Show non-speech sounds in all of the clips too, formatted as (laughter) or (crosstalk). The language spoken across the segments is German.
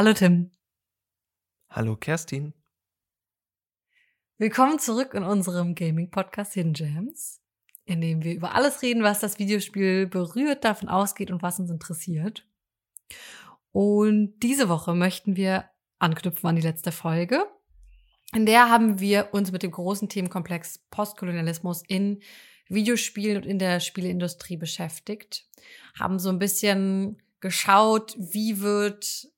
Hallo Tim. Hallo Kerstin. Willkommen zurück in unserem Gaming-Podcast Hidden Gems, in dem wir über alles reden, was das Videospiel berührt, davon ausgeht und was uns interessiert. Und diese Woche möchten wir anknüpfen an die letzte Folge. In der haben wir uns mit dem großen Themenkomplex Postkolonialismus in Videospielen und in der Spieleindustrie beschäftigt, haben so ein bisschen geschaut, wie wird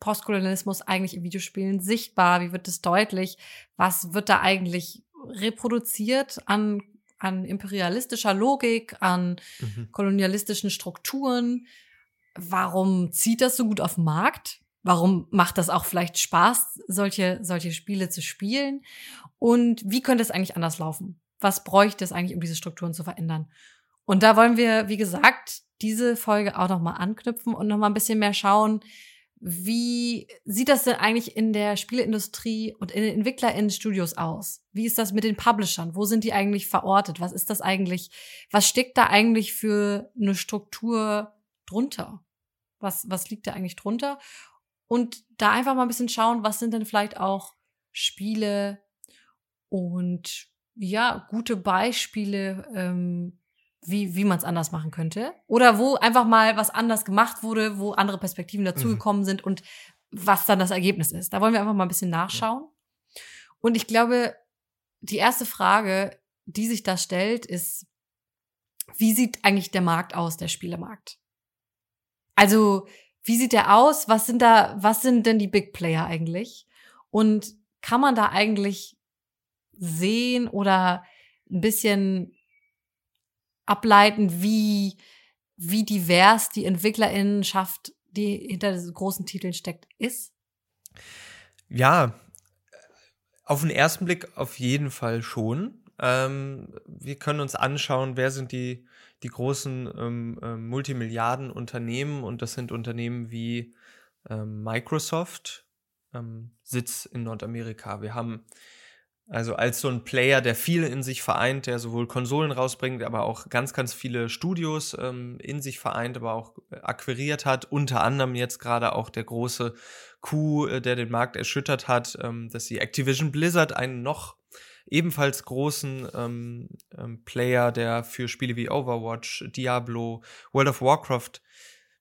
Postkolonialismus eigentlich in Videospielen sichtbar? Wie wird es deutlich? Was wird da eigentlich reproduziert an, an imperialistischer Logik, an mhm. kolonialistischen Strukturen? Warum zieht das so gut auf den Markt? Warum macht das auch vielleicht Spaß, solche, solche Spiele zu spielen? Und wie könnte es eigentlich anders laufen? Was bräuchte es eigentlich, um diese Strukturen zu verändern? Und da wollen wir, wie gesagt, diese Folge auch nochmal anknüpfen und nochmal ein bisschen mehr schauen, wie sieht das denn eigentlich in der Spieleindustrie und in den EntwicklerInnen-Studios aus? Wie ist das mit den Publishern? Wo sind die eigentlich verortet? Was ist das eigentlich? Was steckt da eigentlich für eine Struktur drunter? Was, was liegt da eigentlich drunter? Und da einfach mal ein bisschen schauen, was sind denn vielleicht auch Spiele und ja, gute Beispiele, ähm, wie, wie man es anders machen könnte. Oder wo einfach mal was anders gemacht wurde, wo andere Perspektiven dazugekommen mhm. sind und was dann das Ergebnis ist. Da wollen wir einfach mal ein bisschen nachschauen. Ja. Und ich glaube, die erste Frage, die sich da stellt, ist, wie sieht eigentlich der Markt aus, der Spielemarkt? Also, wie sieht der aus? Was sind da, was sind denn die Big Player eigentlich? Und kann man da eigentlich sehen oder ein bisschen ableiten, wie, wie divers die Entwicklerinnenschaft, die hinter diesen großen Titeln steckt, ist? Ja, auf den ersten Blick auf jeden Fall schon. Ähm, wir können uns anschauen, wer sind die, die großen ähm, äh, Multimilliarden-Unternehmen und das sind Unternehmen wie ähm, Microsoft, ähm, Sitz in Nordamerika. Wir haben also als so ein Player, der viel in sich vereint, der sowohl Konsolen rausbringt, aber auch ganz, ganz viele Studios ähm, in sich vereint, aber auch äh, akquiriert hat. Unter anderem jetzt gerade auch der große Coup, äh, der den Markt erschüttert hat, ähm, dass sie Activision Blizzard einen noch ebenfalls großen ähm, ähm, Player, der für Spiele wie Overwatch, Diablo, World of Warcraft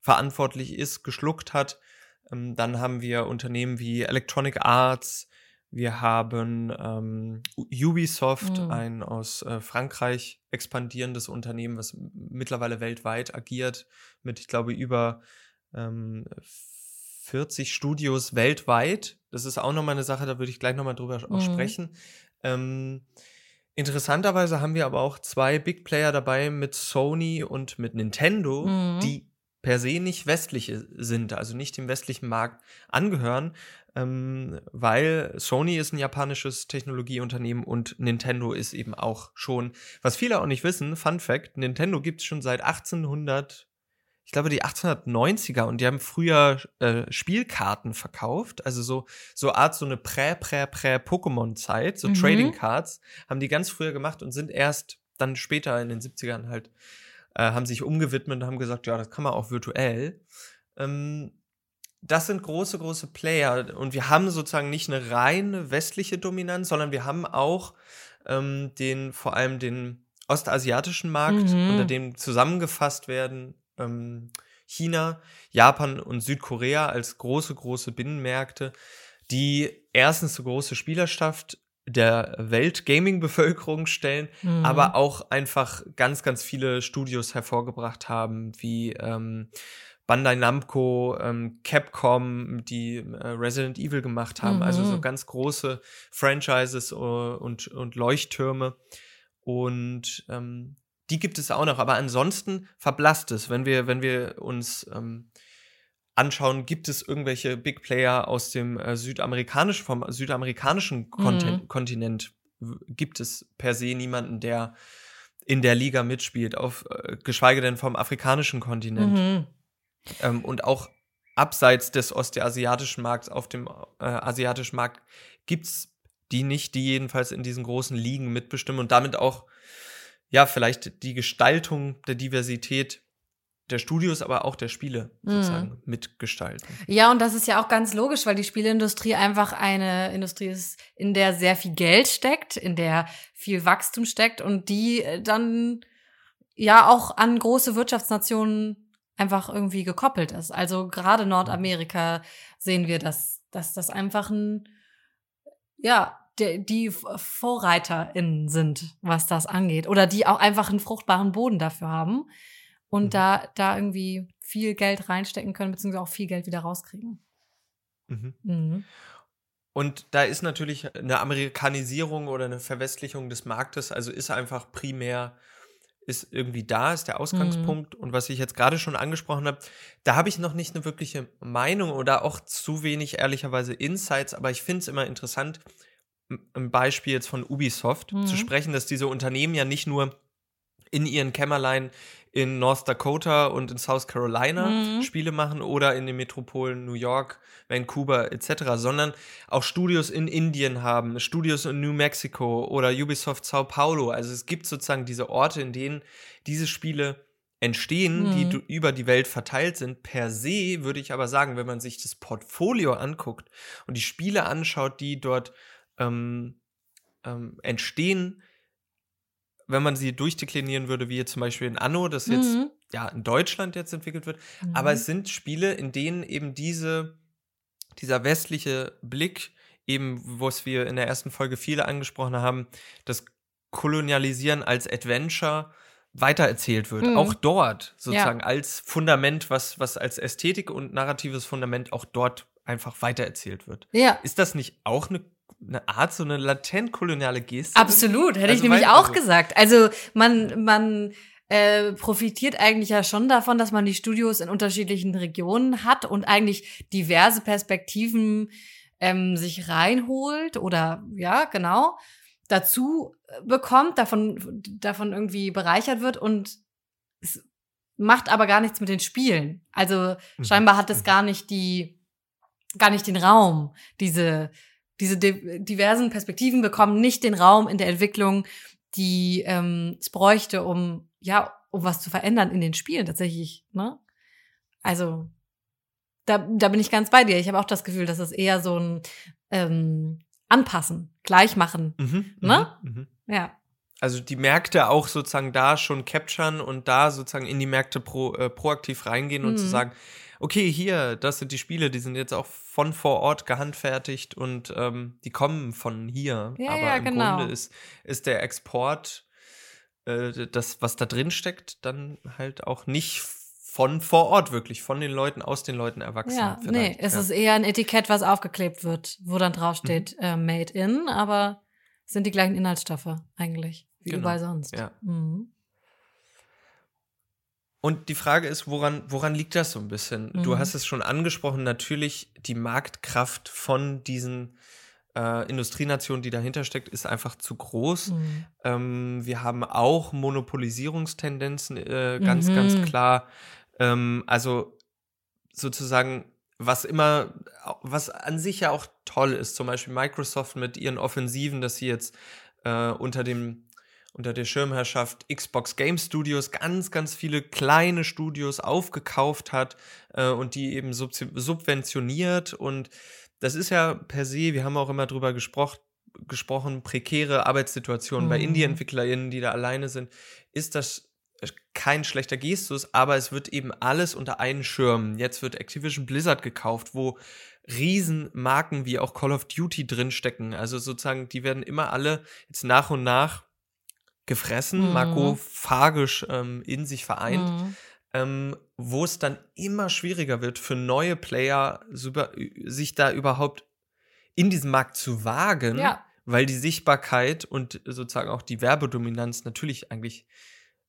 verantwortlich ist, geschluckt hat. Ähm, dann haben wir Unternehmen wie Electronic Arts, wir haben ähm, Ubisoft, mhm. ein aus äh, Frankreich expandierendes Unternehmen, was mittlerweile weltweit agiert, mit, ich glaube, über ähm, 40 Studios weltweit. Das ist auch nochmal eine Sache, da würde ich gleich nochmal drüber mhm. sprechen. Ähm, interessanterweise haben wir aber auch zwei Big Player dabei mit Sony und mit Nintendo, mhm. die per se nicht westliche sind, also nicht dem westlichen Markt angehören, ähm, weil Sony ist ein japanisches Technologieunternehmen und Nintendo ist eben auch schon, was viele auch nicht wissen, Fun Fact, Nintendo gibt es schon seit 1800, ich glaube die 1890er und die haben früher äh, Spielkarten verkauft, also so, so Art so eine Prä-Prä-Prä-Pokémon-Zeit, so mhm. Trading Cards, haben die ganz früher gemacht und sind erst dann später in den 70ern halt äh, haben sich umgewidmet und haben gesagt, ja, das kann man auch virtuell. Ähm, das sind große, große Player. Und wir haben sozusagen nicht eine reine westliche Dominanz, sondern wir haben auch ähm, den, vor allem den ostasiatischen Markt, mhm. unter dem zusammengefasst werden ähm, China, Japan und Südkorea als große, große Binnenmärkte, die erstens so große Spielerschaft der Welt-Gaming-Bevölkerung stellen, mhm. aber auch einfach ganz, ganz viele Studios hervorgebracht haben, wie ähm, Bandai Namco, ähm, Capcom, die äh, Resident Evil gemacht haben, mhm. also so mhm. ganz große Franchises uh, und, und Leuchttürme. Und ähm, die gibt es auch noch, aber ansonsten verblasst es, wenn wir, wenn wir uns ähm, anschauen, gibt es irgendwelche Big Player aus dem äh, südamerikanischen, vom südamerikanischen mhm. Kontinent, gibt es per se niemanden, der in der Liga mitspielt, auf, äh, geschweige denn vom afrikanischen Kontinent. Mhm. Ähm, und auch abseits des ostasiatischen Markts, auf dem äh, asiatischen Markt, gibt es die nicht, die jedenfalls in diesen großen Ligen mitbestimmen und damit auch, ja, vielleicht die Gestaltung der Diversität der Studios, aber auch der Spiele sozusagen mhm. mitgestalten. Ja, und das ist ja auch ganz logisch, weil die Spieleindustrie einfach eine Industrie ist, in der sehr viel Geld steckt, in der viel Wachstum steckt und die äh, dann ja auch an große Wirtschaftsnationen einfach irgendwie gekoppelt ist. Also gerade Nordamerika sehen wir, dass, dass das einfach ein, ja, die, die VorreiterInnen sind, was das angeht. Oder die auch einfach einen fruchtbaren Boden dafür haben und mhm. da, da irgendwie viel Geld reinstecken können, beziehungsweise auch viel Geld wieder rauskriegen. Mhm. Mhm. Und da ist natürlich eine Amerikanisierung oder eine Verwestlichung des Marktes, also ist einfach primär, ist irgendwie da, ist der Ausgangspunkt. Mhm. Und was ich jetzt gerade schon angesprochen habe, da habe ich noch nicht eine wirkliche Meinung oder auch zu wenig ehrlicherweise Insights, aber ich finde es immer interessant, ein Beispiel jetzt von Ubisoft mhm. zu sprechen, dass diese Unternehmen ja nicht nur in ihren Kämmerlein in North Dakota und in South Carolina mhm. Spiele machen oder in den Metropolen New York, Vancouver etc., sondern auch Studios in Indien haben, Studios in New Mexico oder Ubisoft Sao Paulo. Also es gibt sozusagen diese Orte, in denen diese Spiele entstehen, mhm. die über die Welt verteilt sind. Per se würde ich aber sagen, wenn man sich das Portfolio anguckt und die Spiele anschaut, die dort ähm, ähm, entstehen, wenn man sie durchdeklinieren würde, wie jetzt zum Beispiel in Anno, das jetzt mhm. ja in Deutschland jetzt entwickelt wird. Mhm. Aber es sind Spiele, in denen eben diese, dieser westliche Blick, eben, was wir in der ersten Folge viele angesprochen haben, das Kolonialisieren als Adventure weitererzählt wird. Mhm. Auch dort sozusagen ja. als Fundament, was, was als Ästhetik und narratives Fundament auch dort einfach weitererzählt wird. Ja. Ist das nicht auch eine eine Art, so eine latent koloniale Geste. Absolut, hätte also ich nämlich auch also gesagt. Also man, man äh, profitiert eigentlich ja schon davon, dass man die Studios in unterschiedlichen Regionen hat und eigentlich diverse Perspektiven ähm, sich reinholt oder ja, genau, dazu bekommt, davon, davon irgendwie bereichert wird und es macht aber gar nichts mit den Spielen. Also mhm. scheinbar hat es mhm. gar nicht die, gar nicht den Raum, diese diese diversen Perspektiven bekommen nicht den Raum in der Entwicklung, die ähm, es bräuchte, um ja, um was zu verändern in den Spielen tatsächlich. Ne? Also da, da bin ich ganz bei dir. Ich habe auch das Gefühl, dass es eher so ein ähm, Anpassen, Gleichmachen. Mhm, ne? Mhm, mhm. Ja. Also die Märkte auch sozusagen da schon capturen und da sozusagen in die Märkte pro, äh, proaktiv reingehen und zu mhm. sagen, okay, hier, das sind die Spiele, die sind jetzt auch von vor Ort gehandfertigt und ähm, die kommen von hier. Ja, Aber ja, im genau. Grunde ist, ist der Export, äh, das, was da drin steckt, dann halt auch nicht von vor Ort wirklich, von den Leuten, aus den Leuten erwachsen. Ja, nee, es ja. ist eher ein Etikett, was aufgeklebt wird, wo dann draufsteht mhm. äh, Made in, aber sind die gleichen Inhaltsstoffe eigentlich, wie genau. überall sonst. Ja. Mhm. Und die Frage ist, woran, woran liegt das so ein bisschen? Mhm. Du hast es schon angesprochen, natürlich die Marktkraft von diesen äh, Industrienationen, die dahinter steckt, ist einfach zu groß. Mhm. Ähm, wir haben auch Monopolisierungstendenzen, äh, ganz, mhm. ganz klar. Ähm, also sozusagen, was immer, was an sich ja auch toll ist, zum Beispiel Microsoft mit ihren Offensiven, dass sie jetzt äh, unter dem unter der Schirmherrschaft Xbox Game Studios ganz, ganz viele kleine Studios aufgekauft hat äh, und die eben sub subventioniert. Und das ist ja per se, wir haben auch immer drüber gesprochen, gesprochen, prekäre Arbeitssituationen mhm. bei Indie-EntwicklerInnen, die da alleine sind, ist das kein schlechter Gestus, aber es wird eben alles unter einen Schirm. Jetzt wird Activision Blizzard gekauft, wo Riesenmarken wie auch Call of Duty drinstecken. Also sozusagen, die werden immer alle jetzt nach und nach gefressen, mhm. makrophagisch ähm, in sich vereint, mhm. ähm, wo es dann immer schwieriger wird für neue Player, sich da überhaupt in diesem Markt zu wagen, ja. weil die Sichtbarkeit und sozusagen auch die Werbedominanz natürlich eigentlich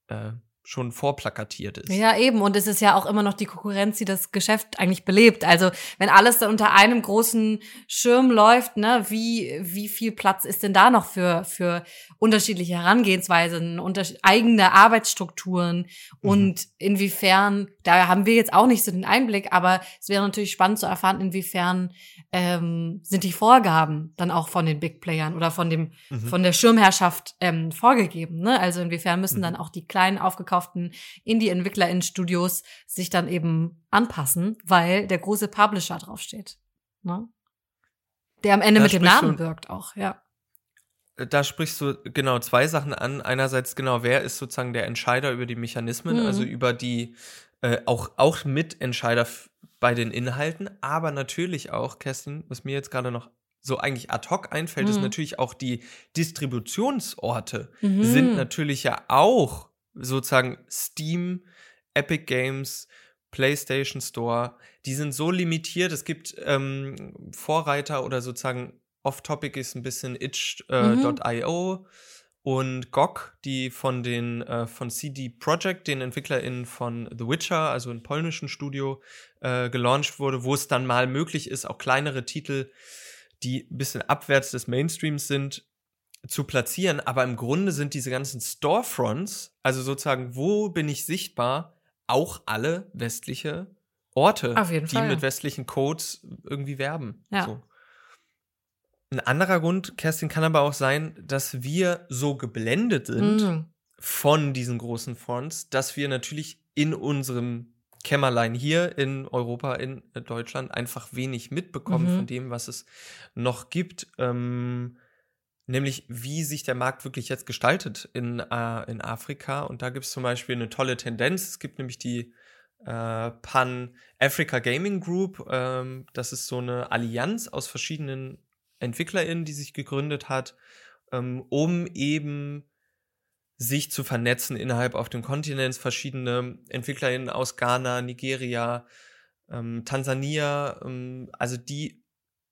äh, schon vorplakatiert ist. Ja, eben. Und es ist ja auch immer noch die Konkurrenz, die das Geschäft eigentlich belebt. Also wenn alles da unter einem großen Schirm läuft, ne, wie, wie viel Platz ist denn da noch für, für unterschiedliche Herangehensweisen, unter eigene Arbeitsstrukturen mhm. und inwiefern, da haben wir jetzt auch nicht so den Einblick, aber es wäre natürlich spannend zu erfahren, inwiefern ähm, sind die Vorgaben dann auch von den Big Playern oder von dem, mhm. von der Schirmherrschaft ähm, vorgegeben. Ne? Also inwiefern müssen mhm. dann auch die kleinen aufgekauft eingekauften Indie-EntwicklerInnen-Studios sich dann eben anpassen, weil der große Publisher draufsteht. Ne? Der am Ende Da mit dem Namen wirkt auch, ja. Da sprichst du genau zwei Sachen an. Einerseits genau, wer ist sozusagen der Entscheider über die Mechanismen, Mhm. also über die äh, auch, auch Mitentscheider bei den Inhalten, aber natürlich auch, Kerstin, was mir jetzt gerade noch so eigentlich ad hoc einfällt, ist Mhm. natürlich auch die Distributionsorte Mhm. sind natürlich ja auch sozusagen Steam, Epic Games, PlayStation Store, die sind so limitiert. Es gibt ähm, Vorreiter oder sozusagen off-topic ist ein bisschen itch.io und GOG, die von den äh, von CD Projekt, den EntwicklerInnen von The Witcher, also einem polnischen Studio, äh, gelauncht wurde, wo es dann mal möglich ist, auch kleinere Titel, die ein bisschen abwärts des Mainstreams sind, zu platzieren. Aber im Grunde sind diese ganzen Storefronts, also sozusagen, wo bin ich sichtbar, auch alle westliche Orte, die Fall, mit westlichen Codes irgendwie werben. Ja. So. Ein anderer Grund, Kerstin, kann aber auch sein, dass wir so geblendet sind Mhm. von diesen großen Fonts, dass wir natürlich in unserem Kämmerlein hier in Europa, in Deutschland einfach wenig mitbekommen Mhm. von dem, was es noch gibt. Ähm, nämlich, wie sich der Markt wirklich jetzt gestaltet in, äh, in Afrika. Und da gibt es zum Beispiel eine tolle Tendenz. Es gibt nämlich die äh, Pan-Africa Gaming Group. Ähm, das ist so eine Allianz aus verschiedenen EntwicklerInnen, die sich gegründet hat, ähm, um eben sich zu vernetzen innerhalb auf dem Kontinent. Verschiedene EntwicklerInnen aus Ghana, Nigeria, ähm, Tansania, ähm, also die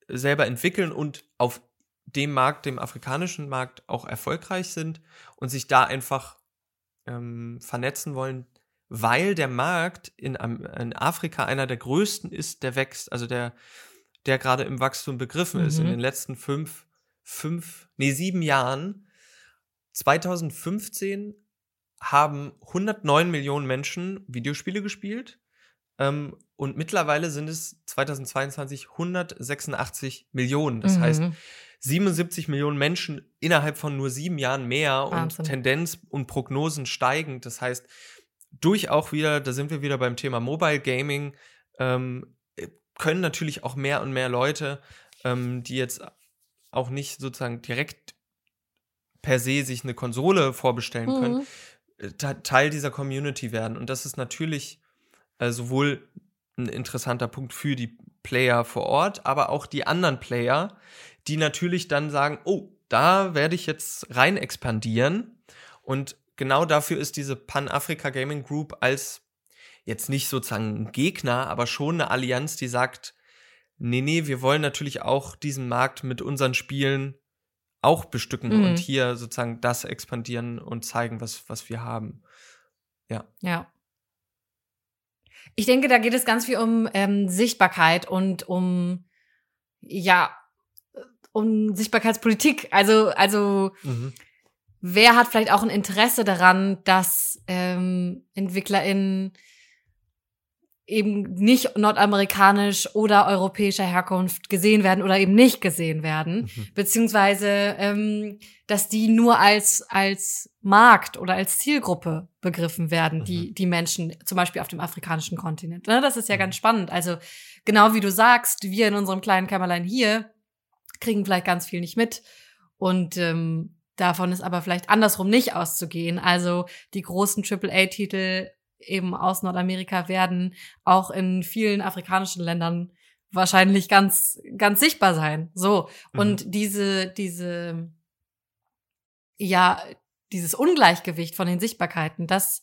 selber entwickeln und auf dem Markt, dem afrikanischen Markt auch erfolgreich sind und sich da einfach ähm, vernetzen wollen, weil der Markt in, in Afrika einer der größten ist, der wächst, also der, der gerade im Wachstum begriffen ist. In Mhm. den letzten fünf, fünf, nee, sieben Jahren 2015 haben 109 Millionen Menschen Videospiele gespielt ähm, und mittlerweile sind es 2022 186 Millionen. Das heißt, Mhm. 77 Millionen Menschen innerhalb von nur sieben Jahren mehr Wahnsinn. und Tendenz und Prognosen steigend. Das heißt, durch auch wieder, da sind wir wieder beim Thema Mobile Gaming, ähm, können natürlich auch mehr und mehr Leute, ähm, die jetzt auch nicht sozusagen direkt per se sich eine Konsole vorbestellen können, Mhm. äh, Te- Teil dieser Community werden. Und das ist natürlich äh, sowohl ein interessanter Punkt für die Player vor Ort, aber auch die anderen Player, die natürlich dann sagen, oh, da werde ich jetzt rein expandieren. Und genau dafür ist diese Pan-Africa Gaming Group als jetzt nicht sozusagen ein Gegner, aber schon eine Allianz, die sagt, nee, nee, wir wollen natürlich auch diesen Markt mit unseren Spielen auch bestücken Mhm. und hier sozusagen das expandieren und zeigen, was, was wir haben. Ja. Ich denke, da geht es ganz viel um ähm, Sichtbarkeit und um, ja, um Sichtbarkeitspolitik. Also, also, wer hat vielleicht auch ein Interesse daran, dass ähm, EntwicklerInnen eben nicht nordamerikanisch oder europäischer Herkunft gesehen werden oder eben nicht gesehen werden, Mhm. beziehungsweise ähm, dass die nur als als Markt oder als Zielgruppe begriffen werden, die die Menschen zum Beispiel auf dem afrikanischen Kontinent. Ne, Das ist ja Mhm. ganz spannend. Also genau wie du sagst, wir in unserem kleinen Kämmerlein hier kriegen vielleicht ganz viel nicht mit und ähm, davon ist aber vielleicht andersrum nicht auszugehen. Also die großen AAA-Titel eben aus Nordamerika werden auch in vielen afrikanischen Ländern wahrscheinlich ganz, ganz sichtbar sein. So. Und diese, diese, ja, dieses Ungleichgewicht von den Sichtbarkeiten, das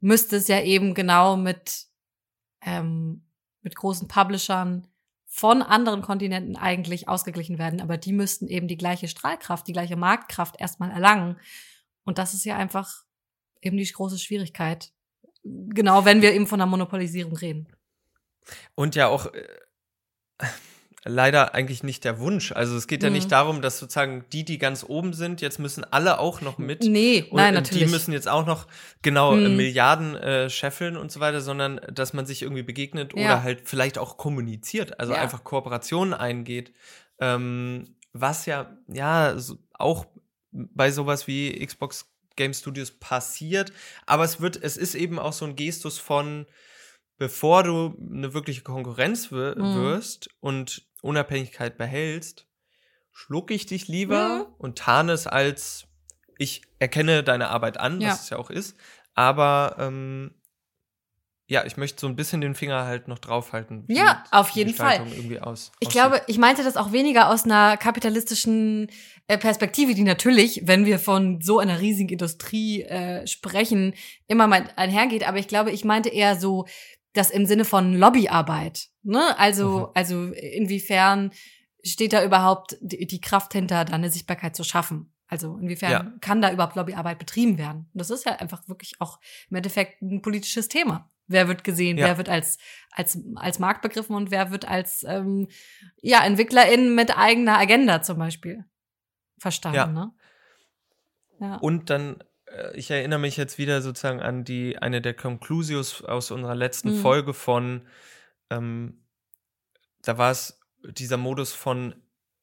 müsste es ja eben genau mit, ähm, mit großen Publishern von anderen Kontinenten eigentlich ausgeglichen werden. Aber die müssten eben die gleiche Strahlkraft, die gleiche Marktkraft erstmal erlangen. Und das ist ja einfach eben die große Schwierigkeit. Genau, wenn wir eben von der Monopolisierung reden. Und ja auch äh, leider eigentlich nicht der Wunsch. Also es geht ja Mhm. nicht darum, dass sozusagen die, die ganz oben sind, jetzt müssen alle auch noch mit. Nee, Und nein, natürlich. die müssen jetzt auch noch genau äh, Mhm. Milliarden äh, scheffeln und so weiter, sondern dass man sich irgendwie begegnet Ja. oder halt vielleicht auch kommuniziert, also Ja. einfach Kooperationen eingeht. Ähm, was ja, ja, so, auch bei sowas wie Xbox Game Studios passiert, aber es wird, es ist eben auch so ein Gestus von, bevor du eine wirkliche Konkurrenz Mhm. wirst und Unabhängigkeit behältst, schluck ich dich lieber Mhm. und tarne es als ich erkenne deine Arbeit an, Ja. was es ja auch ist, aber ähm, ja, ich möchte so ein bisschen den Finger halt noch draufhalten. wie Ja, auf jeden Fall. Aus, Ich glaube, ich meinte das auch weniger aus einer kapitalistischen äh, Perspektive, die natürlich, wenn wir von so einer riesigen Industrie äh, sprechen, immer mal einhergeht. Aber ich glaube, ich meinte eher so das im Sinne von Lobbyarbeit. Ne? Also, Mhm. also inwiefern steht da überhaupt die, die Kraft hinter, da eine Sichtbarkeit zu schaffen? Also inwiefern Ja. kann da überhaupt Lobbyarbeit betrieben werden? Und das ist ja einfach wirklich auch im Endeffekt ein politisches Thema. Wer wird gesehen, Ja. wer wird als, als, als Markt begriffen und wer wird als ähm, ja, EntwicklerInnen mit eigener Agenda zum Beispiel verstanden, Ja. ne? Ja. Und dann, äh, ich erinnere mich jetzt wieder sozusagen an die, eine der Conclusios aus unserer letzten Mhm. Folge von, ähm, da war es dieser Modus von,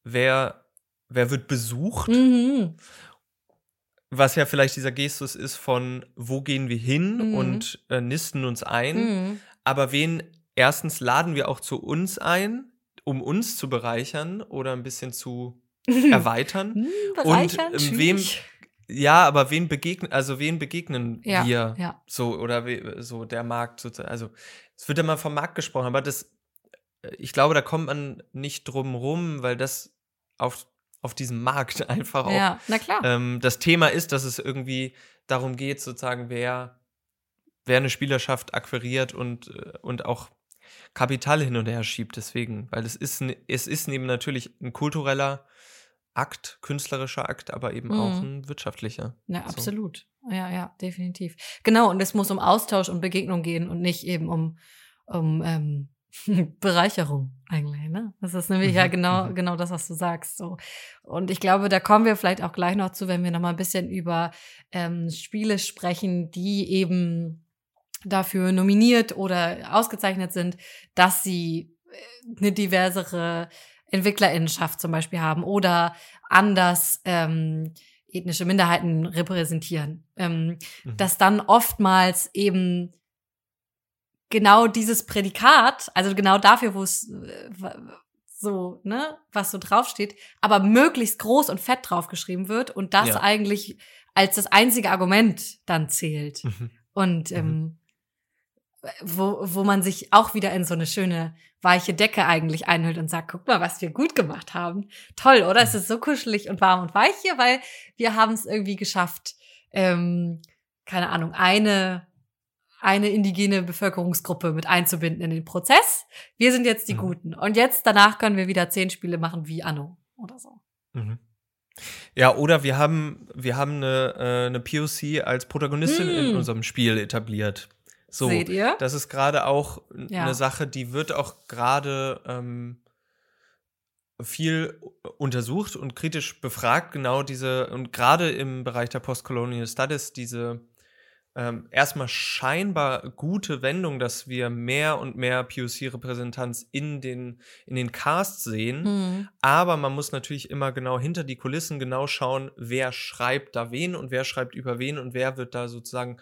wer, wer wird besucht, Mhm. was ja vielleicht dieser Gestus ist von, wo gehen wir hin Mhm. und äh, nisten uns ein, Mhm. aber wen erstens laden wir auch zu uns ein, um uns zu bereichern oder ein bisschen zu (laughs) erweitern. Hm, bereichern, Und, ähm, wem-. Ja, aber wen begegnen, also wen begegnen Ja, wir? ja. So, oder we, so der Markt sozusagen. Also, es wird immer vom Markt gesprochen, aber das, äh, ich glaube, da kommt man nicht drum rum, weil das auf, auf diesem Markt (laughs) einfach auch Ja, na klar. ähm, das Thema ist, dass es irgendwie darum geht, sozusagen, wer, wer eine Spielerschaft akquiriert und, äh, und auch Kapital hin und her schiebt. Deswegen, weil es ist, es ist neben natürlich ein kultureller Akt, künstlerischer Akt, aber eben Mhm. auch ein wirtschaftlicher. Ja, So. absolut. Ja, ja, definitiv. Genau, und es muss um Austausch und Begegnung gehen und nicht eben um, um ähm, (laughs) Bereicherung eigentlich, ne? Das ist nämlich ja Mhm, genau, mhm. genau das, was du sagst. So. Und ich glaube, da kommen wir vielleicht auch gleich noch zu, wenn wir noch mal ein bisschen über ähm, Spiele sprechen, die eben dafür nominiert oder ausgezeichnet sind, dass sie äh, eine diversere Entwicklerinnenschaft zum Beispiel haben oder anders ähm, ethnische Minderheiten repräsentieren. Ähm, Mhm. dass dann oftmals eben genau dieses Prädikat, also genau dafür, wo es äh, so, ne, was so draufsteht, aber möglichst groß und fett draufgeschrieben wird und das Ja. eigentlich als das einzige Argument dann zählt. Mhm. Und Mhm. ähm, wo, wo man sich auch wieder in so eine schöne weiche Decke eigentlich einhüllt und sagt, guck mal, was wir gut gemacht haben. Toll, oder? Es ist so kuschelig und warm und weich hier, weil wir haben es irgendwie geschafft, ähm, keine Ahnung, eine, eine indigene Bevölkerungsgruppe mit einzubinden in den Prozess. Wir sind jetzt die Mhm. Guten. Und jetzt, danach können wir wieder zehn Spiele machen wie Anno oder so. Mhm. Ja, oder wir haben, wir haben eine, äh, eine POC als Protagonistin in Hm. unserem Spiel etabliert. So, Seht ihr? das ist gerade auch Ja. eine Sache, die wird auch gerade ähm, viel untersucht und kritisch befragt, genau diese, und gerade im Bereich der Postcolonial Studies, diese ähm, erstmal scheinbar gute Wendung, dass wir mehr und mehr POC-Repräsentanz in den, in den Casts sehen. Hm. Aber man muss natürlich immer genau hinter die Kulissen genau schauen, wer schreibt da wen und wer schreibt über wen und wer wird da sozusagen,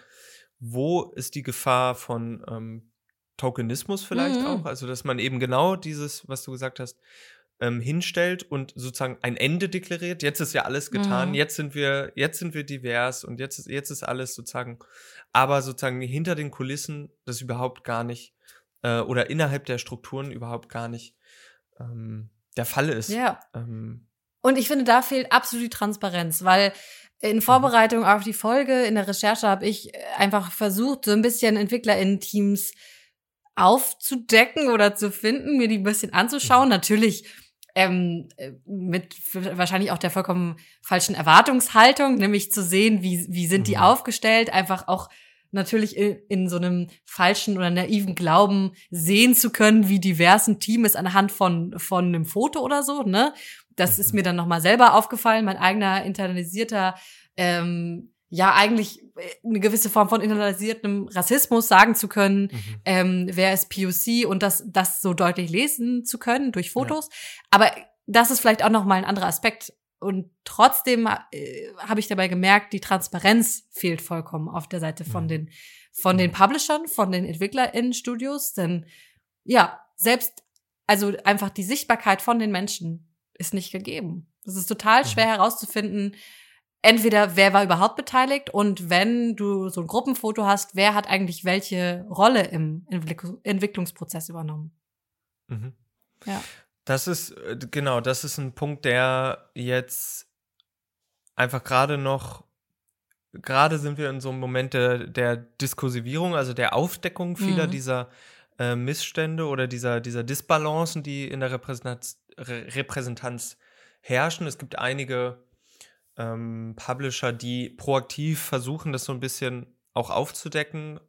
wo ist die Gefahr von ähm, Tokenismus vielleicht Mhm. auch? Also, dass man eben genau dieses, was du gesagt hast, ähm, hinstellt und sozusagen ein Ende deklariert. Jetzt ist ja alles getan, Mhm. jetzt sind wir, jetzt sind wir divers und jetzt ist, jetzt ist alles sozusagen, aber sozusagen hinter den Kulissen das überhaupt gar nicht äh, oder innerhalb der Strukturen überhaupt gar nicht ähm, der Fall ist. Ja. Ähm, Und ich finde, da fehlt absolut die Transparenz, weil in Vorbereitung auf die Folge, in der Recherche habe ich äh, einfach versucht, so ein bisschen EntwicklerInnen-Teams aufzudecken oder zu finden, mir die ein bisschen anzuschauen. Natürlich ähm, äh, mit wahrscheinlich auch der vollkommen falschen Erwartungshaltung, nämlich zu sehen, wie, wie sind die Mhm. aufgestellt, einfach auch natürlich in, in so einem falschen oder naiven Glauben sehen zu können, wie divers ein Team ist anhand von, von einem Foto oder so, ne? Das ist mir dann nochmal selber aufgefallen, mein eigener internalisierter, ähm, ja, eigentlich äh, eine gewisse Form von internalisiertem Rassismus sagen zu können, mhm. ähm, wer ist POC und das, das so deutlich lesen zu können durch Fotos. Aber das ist vielleicht auch noch mal ein anderer Aspekt, und trotzdem äh, habe ich dabei gemerkt, die Transparenz fehlt vollkommen auf der Seite von Mhm. den von den Publishern, von den EntwicklerInnen-Studios, denn ja, selbst also einfach die Sichtbarkeit von den Menschen ist nicht gegeben. Es ist total Mhm. schwer herauszufinden, entweder wer war überhaupt beteiligt und wenn du so ein Gruppenfoto hast, wer hat eigentlich welche Rolle im Entwick- Entwicklungsprozess übernommen. Mhm. Ja. Das ist, äh, genau, das ist ein Punkt, der jetzt einfach gerade noch, gerade sind wir in so einem Moment der, der Diskursivierung, also der Aufdeckung vieler Mhm. dieser äh, Missstände oder dieser, dieser Disbalancen, die in der Repräsentanz, Re Repräsentanz herrschen. Es gibt einige ähm, Publisher, die proaktiv versuchen, das so ein bisschen auch aufzudecken.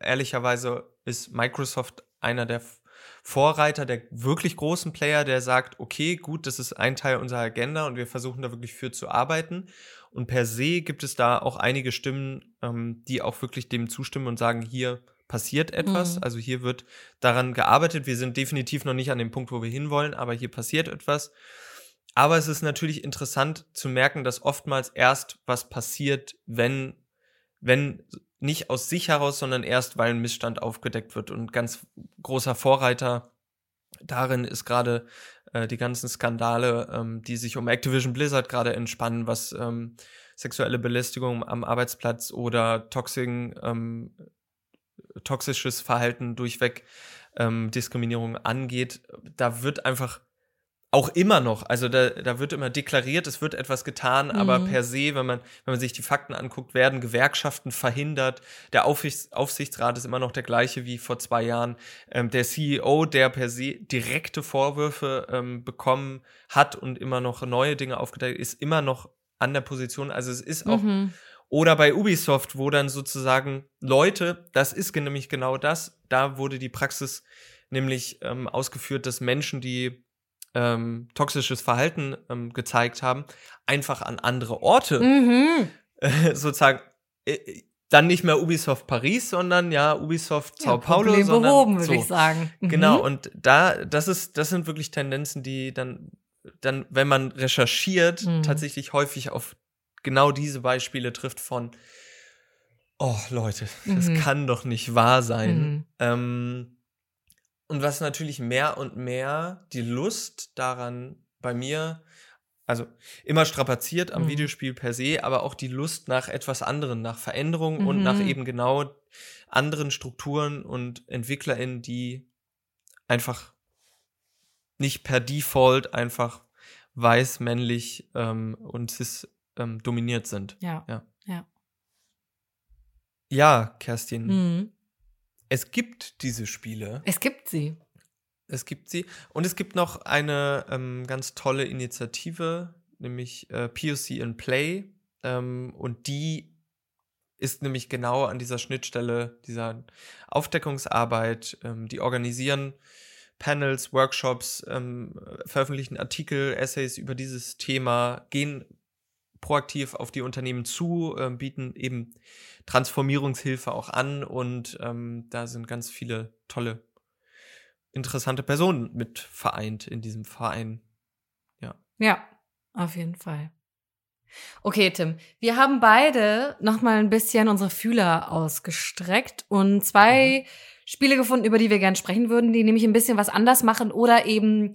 Ehrlicherweise ist Microsoft einer der Vorreiter, der wirklich großen Player, der sagt, okay, gut, das ist ein Teil unserer Agenda und wir versuchen da wirklich für zu arbeiten. Und per se gibt es da auch einige Stimmen, ähm, die auch wirklich dem zustimmen und sagen, hier passiert etwas, Mhm. also hier wird daran gearbeitet. Wir sind definitiv noch nicht an dem Punkt, wo wir hinwollen, aber hier passiert etwas. Aber es ist natürlich interessant zu merken, dass oftmals erst was passiert, wenn, wenn nicht aus sich heraus, sondern erst, weil ein Missstand aufgedeckt wird. Und ganz großer Vorreiter darin ist gerade äh, die ganzen Skandale, ähm, die sich um Activision Blizzard gerade entspannen, was ähm, sexuelle Belästigung am Arbeitsplatz oder Toxing, ähm, toxisches Verhalten durchweg ähm, Diskriminierung angeht. Da wird einfach auch immer noch, also da, da wird immer deklariert, es wird etwas getan, aber Mhm. per se, wenn man, wenn man sich die Fakten anguckt, werden Gewerkschaften verhindert. Der Aufsichts, Aufsichtsrat ist immer noch der gleiche wie vor zwei Jahren. Ähm, der CEO, der per se direkte Vorwürfe ähm, bekommen hat und immer noch neue Dinge aufgedeckt, ist immer noch an der Position. Also es ist auch Mhm. Oder bei Ubisoft, wo dann sozusagen Leute, das ist nämlich genau das, da wurde die Praxis nämlich ähm, ausgeführt, dass Menschen, die ähm, toxisches Verhalten ähm, gezeigt haben, einfach an andere Orte Mhm. äh, sozusagen äh, dann nicht mehr Ubisoft Paris, sondern ja Ubisoft Sao Ja, Paulo, Problem sondern behoben, würde so. ich sagen. Mhm. Genau, und da, das ist, das sind wirklich Tendenzen, die dann, dann, wenn man recherchiert, Mhm. tatsächlich häufig auf genau diese Beispiele trifft von, oh Leute, das Mhm. kann doch nicht wahr sein. Mhm. Ähm, und was natürlich mehr und mehr die Lust daran bei mir, also immer strapaziert am Mhm. Videospiel per se, aber auch die Lust nach etwas anderem, nach Veränderung und nach Mhm. eben genau anderen Strukturen und EntwicklerInnen, die einfach nicht per Default einfach weiß, männlich ähm, und cis ähm, dominiert sind. Ja. Ja. Ja. Ja, Kerstin, Mhm. es gibt diese Spiele. Es gibt sie. Es gibt sie. Und es gibt noch eine ähm, ganz tolle Initiative, nämlich äh, POC in Play. Ähm, und die ist nämlich genau an dieser Schnittstelle dieser Aufdeckungsarbeit. Ähm, die organisieren Panels, Workshops, ähm, veröffentlichen Artikel, Essays über dieses Thema, gehen proaktiv auf die Unternehmen zu, ähm, bieten eben Transformierungshilfe auch an und ähm, da sind ganz viele tolle interessante Personen mit vereint in diesem Verein. Ja, auf jeden Fall. Okay, Tim, wir haben beide noch mal ein bisschen unsere Fühler ausgestreckt und zwei Spiele gefunden, über die wir gerne sprechen würden, die nämlich ein bisschen was anders machen oder eben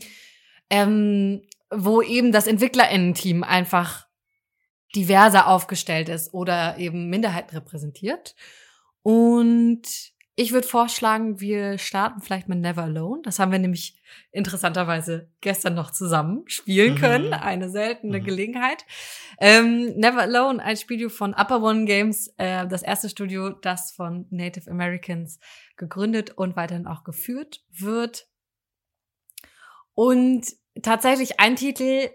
ähm, wo eben das Entwicklerinnen-Team einfach diverser aufgestellt ist oder eben Minderheiten repräsentiert. Und ich würde vorschlagen, wir starten vielleicht mit Never Alone. Das haben wir nämlich interessanterweise gestern noch zusammen spielen Mhm. können. Eine seltene Mhm. Gelegenheit. Ähm, Never Alone, ein Studio von Upper One Games, äh, das erste Studio, das von Native Americans gegründet und weiterhin auch geführt wird. Und tatsächlich ein Titel,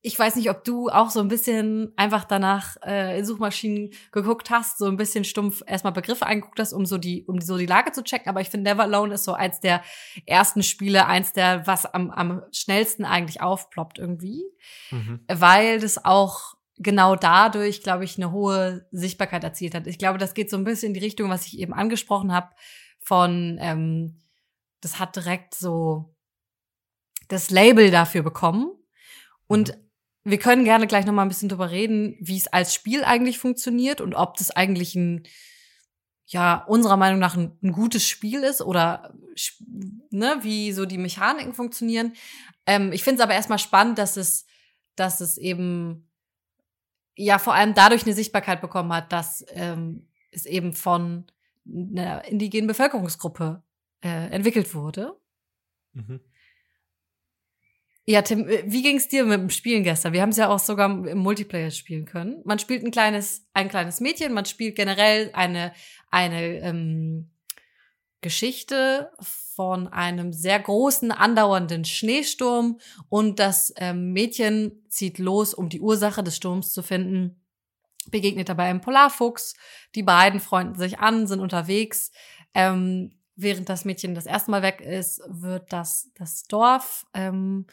ich weiß nicht, ob du auch so ein bisschen einfach danach äh, in Suchmaschinen geguckt hast, so ein bisschen stumpf erstmal Begriffe angeguckt hast, um so die, um so die Lage zu checken. Aber ich finde, Never Alone ist so eins der ersten Spiele, eins der, was am, am schnellsten eigentlich aufploppt irgendwie, Mhm. weil das auch genau dadurch, glaube ich, eine hohe Sichtbarkeit erzielt hat. Ich glaube, das geht so ein bisschen in die Richtung, was ich eben angesprochen habe, von, ähm, das hat direkt so das Label dafür bekommen. Und wir können gerne gleich noch mal ein bisschen drüber reden, wie es als Spiel eigentlich funktioniert und ob das eigentlich ein ja, unserer Meinung nach ein, ein gutes Spiel ist oder ne, wie so die Mechaniken funktionieren. Ähm, ich finde es aber erstmal spannend, dass es, dass es eben ja vor allem dadurch eine Sichtbarkeit bekommen hat, dass ähm, es eben von einer indigenen Bevölkerungsgruppe äh, entwickelt wurde. Mhm. Ja, Tim, äh, wie ging es dir mit dem Spielen gestern? Wir haben es ja auch sogar im Multiplayer spielen können. Man spielt ein kleines, ein kleines Mädchen, man spielt generell eine, eine ähm, Geschichte von einem sehr großen, andauernden Schneesturm und das ähm, Mädchen zieht los, um die Ursache des Sturms zu finden, begegnet dabei einem Polarfuchs. Die beiden freunden sich an, sind unterwegs. Ähm, während das Mädchen das erste Mal weg ist, wird das, das Dorf ähm,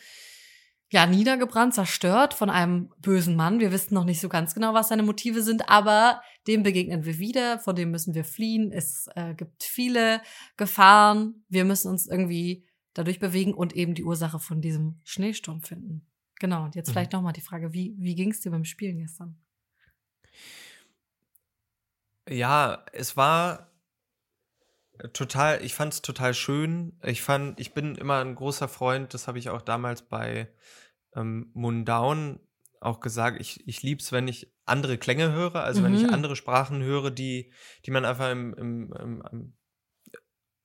ja niedergebrannt, zerstört von einem bösen Mann. Wir wissen noch nicht so ganz genau, was seine Motive sind, aber dem begegnen wir wieder, vor dem müssen wir fliehen. Es äh, gibt viele Gefahren. Wir müssen uns irgendwie dadurch bewegen und eben die Ursache von diesem Schneesturm finden. Genau, und jetzt mhm. vielleicht nochmal die Frage, wie, wie ging es dir beim Spielen gestern? Ja, es war total, ich fand es total schön. Ich fand, ich bin immer ein großer Freund, das habe ich auch damals bei ähm, Mundown auch gesagt, ich, ich liebe es, wenn ich andere Klänge höre, also mhm. wenn ich mhm. andere Sprachen höre, die, die man einfach im, im, im,